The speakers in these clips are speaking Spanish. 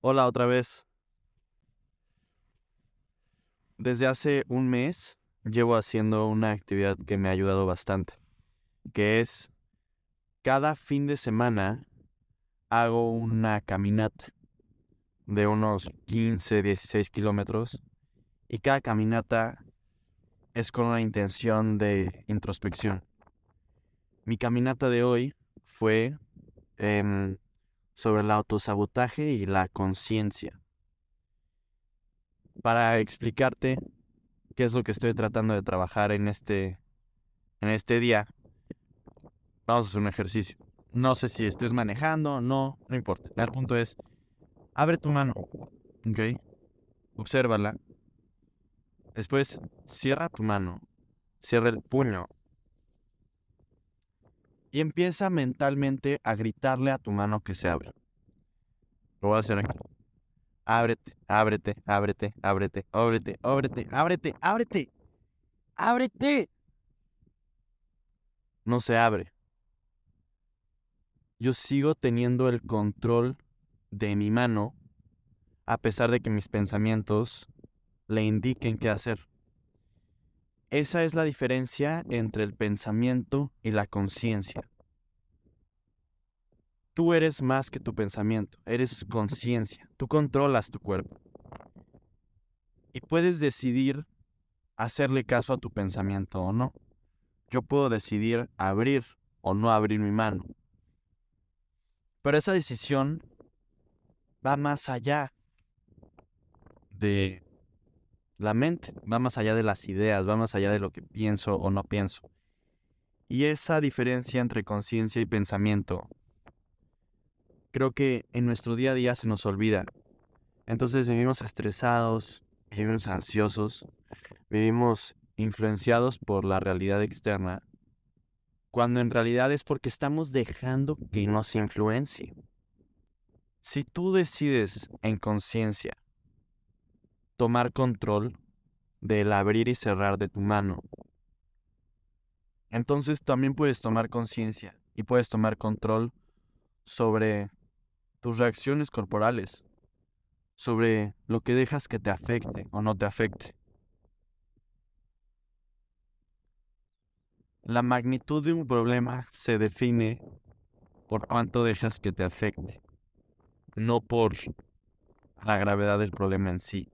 Hola otra vez. Desde hace un mes llevo haciendo una actividad que me ha ayudado bastante, que es cada fin de semana hago una caminata de unos 15, 16 kilómetros y cada caminata es con una intención de introspección. Mi caminata de hoy fue em, sobre el autosabotaje y la conciencia. Para explicarte qué es lo que estoy tratando de trabajar en este, en este día, vamos a hacer un ejercicio. No sé si estés manejando, no, no importa. El punto es, abre tu mano, ¿ok? Obsérvala. Después, cierra tu mano, cierra el puño. Y empieza mentalmente a gritarle a tu mano que se abra. Lo voy a hacer aquí. Ábrete, ábrete, ábrete, ábrete, ábrete, ábrete, ábrete, ábrete. ¡Ábrete! No se abre yo sigo teniendo el control de mi mano a pesar de que mis pensamientos le indiquen qué hacer. Esa es la diferencia entre el pensamiento y la conciencia. Tú eres más que tu pensamiento, eres conciencia, tú controlas tu cuerpo. Y puedes decidir hacerle caso a tu pensamiento o no. Yo puedo decidir abrir o no abrir mi mano. Pero esa decisión va más allá de la mente, va más allá de las ideas, va más allá de lo que pienso o no pienso. Y esa diferencia entre conciencia y pensamiento, creo que en nuestro día a día se nos olvida. Entonces vivimos estresados, vivimos ansiosos, vivimos influenciados por la realidad externa cuando en realidad es porque estamos dejando que nos influencie. Si tú decides en conciencia tomar control del abrir y cerrar de tu mano, entonces también puedes tomar conciencia y puedes tomar control sobre tus reacciones corporales, sobre lo que dejas que te afecte o no te afecte. La magnitud de un problema se define por cuánto dejas que te afecte, no por la gravedad del problema en sí.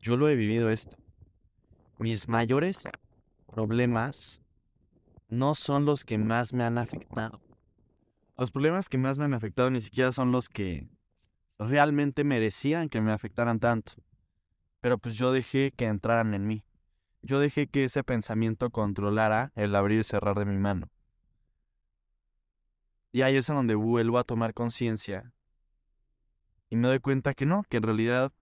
Yo lo he vivido esto. Mis mayores problemas no son los que más me han afectado. Los problemas que más me han afectado ni siquiera son los que realmente merecían que me afectaran tanto. Pero pues yo dejé que entraran en mí yo dejé que ese pensamiento controlara el abrir y cerrar de mi mano. Y ahí es en donde vuelvo a tomar conciencia y me doy cuenta que no, que en realidad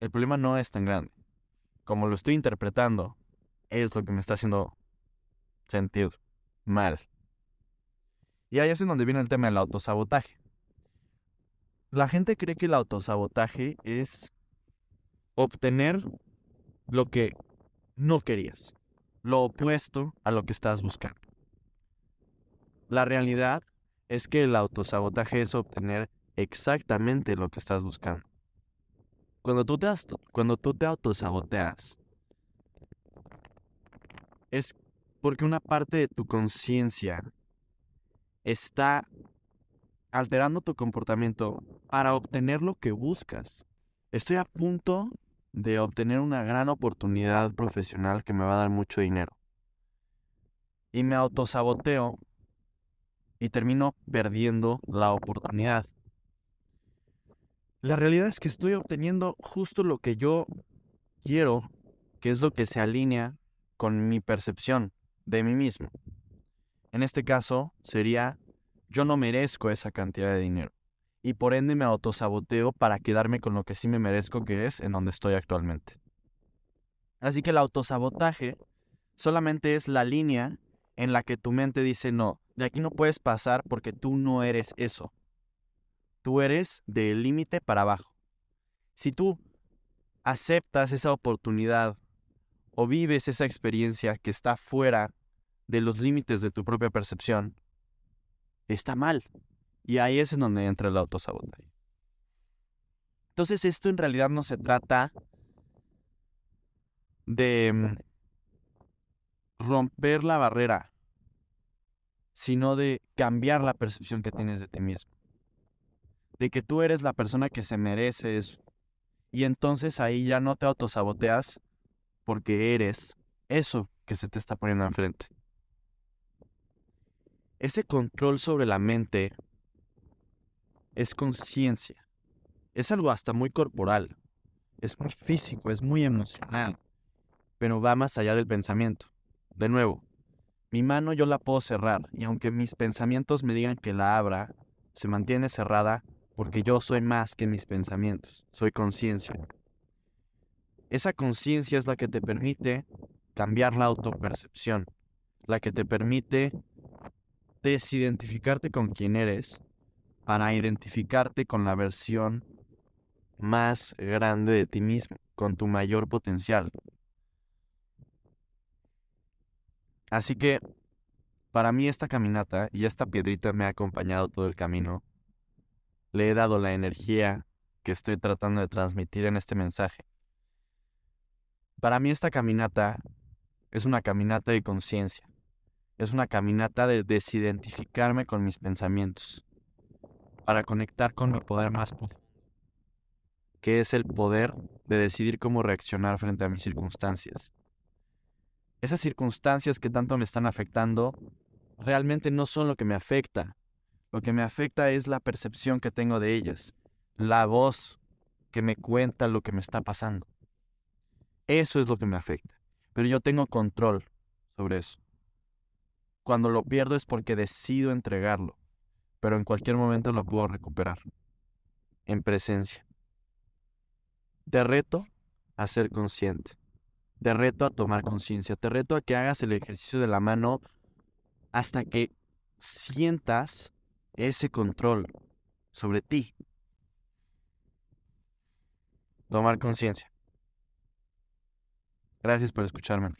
el problema no es tan grande. Como lo estoy interpretando, es lo que me está haciendo sentir mal. Y ahí es en donde viene el tema del autosabotaje. La gente cree que el autosabotaje es obtener lo que no querías. Lo opuesto a lo que estás buscando. La realidad es que el autosabotaje es obtener exactamente lo que estás buscando. Cuando tú te, cuando tú te autosaboteas, es porque una parte de tu conciencia está alterando tu comportamiento para obtener lo que buscas. Estoy a punto de obtener una gran oportunidad profesional que me va a dar mucho dinero. Y me autosaboteo y termino perdiendo la oportunidad. La realidad es que estoy obteniendo justo lo que yo quiero, que es lo que se alinea con mi percepción de mí mismo. En este caso sería, yo no merezco esa cantidad de dinero y por ende me autosaboteo para quedarme con lo que sí me merezco que es en donde estoy actualmente. Así que el autosabotaje solamente es la línea en la que tu mente dice no, de aquí no puedes pasar porque tú no eres eso. Tú eres del límite para abajo. Si tú aceptas esa oportunidad o vives esa experiencia que está fuera de los límites de tu propia percepción, está mal. Y ahí es en donde entra el autosabotaje. Entonces esto en realidad no se trata de mm, romper la barrera, sino de cambiar la percepción que tienes de ti mismo. De que tú eres la persona que se merece eso. Y entonces ahí ya no te autosaboteas porque eres eso que se te está poniendo enfrente. Ese control sobre la mente es conciencia. Es algo hasta muy corporal. Es muy físico, es muy emocional. Pero va más allá del pensamiento. De nuevo, mi mano yo la puedo cerrar y aunque mis pensamientos me digan que la abra, se mantiene cerrada porque yo soy más que mis pensamientos, soy conciencia. Esa conciencia es la que te permite cambiar la autopercepción, la que te permite desidentificarte con quién eres para identificarte con la versión más grande de ti mismo, con tu mayor potencial. Así que, para mí esta caminata y esta piedrita me ha acompañado todo el camino. Le he dado la energía que estoy tratando de transmitir en este mensaje. Para mí esta caminata es una caminata de conciencia. Es una caminata de desidentificarme con mis pensamientos para conectar con mi poder más profundo, que es el poder de decidir cómo reaccionar frente a mis circunstancias. Esas circunstancias que tanto me están afectando realmente no son lo que me afecta. Lo que me afecta es la percepción que tengo de ellas, la voz que me cuenta lo que me está pasando. Eso es lo que me afecta. Pero yo tengo control sobre eso. Cuando lo pierdo es porque decido entregarlo pero en cualquier momento lo puedo recuperar. En presencia. Te reto a ser consciente. Te reto a tomar conciencia. Te reto a que hagas el ejercicio de la mano hasta que sientas ese control sobre ti. Tomar conciencia. Gracias por escucharme.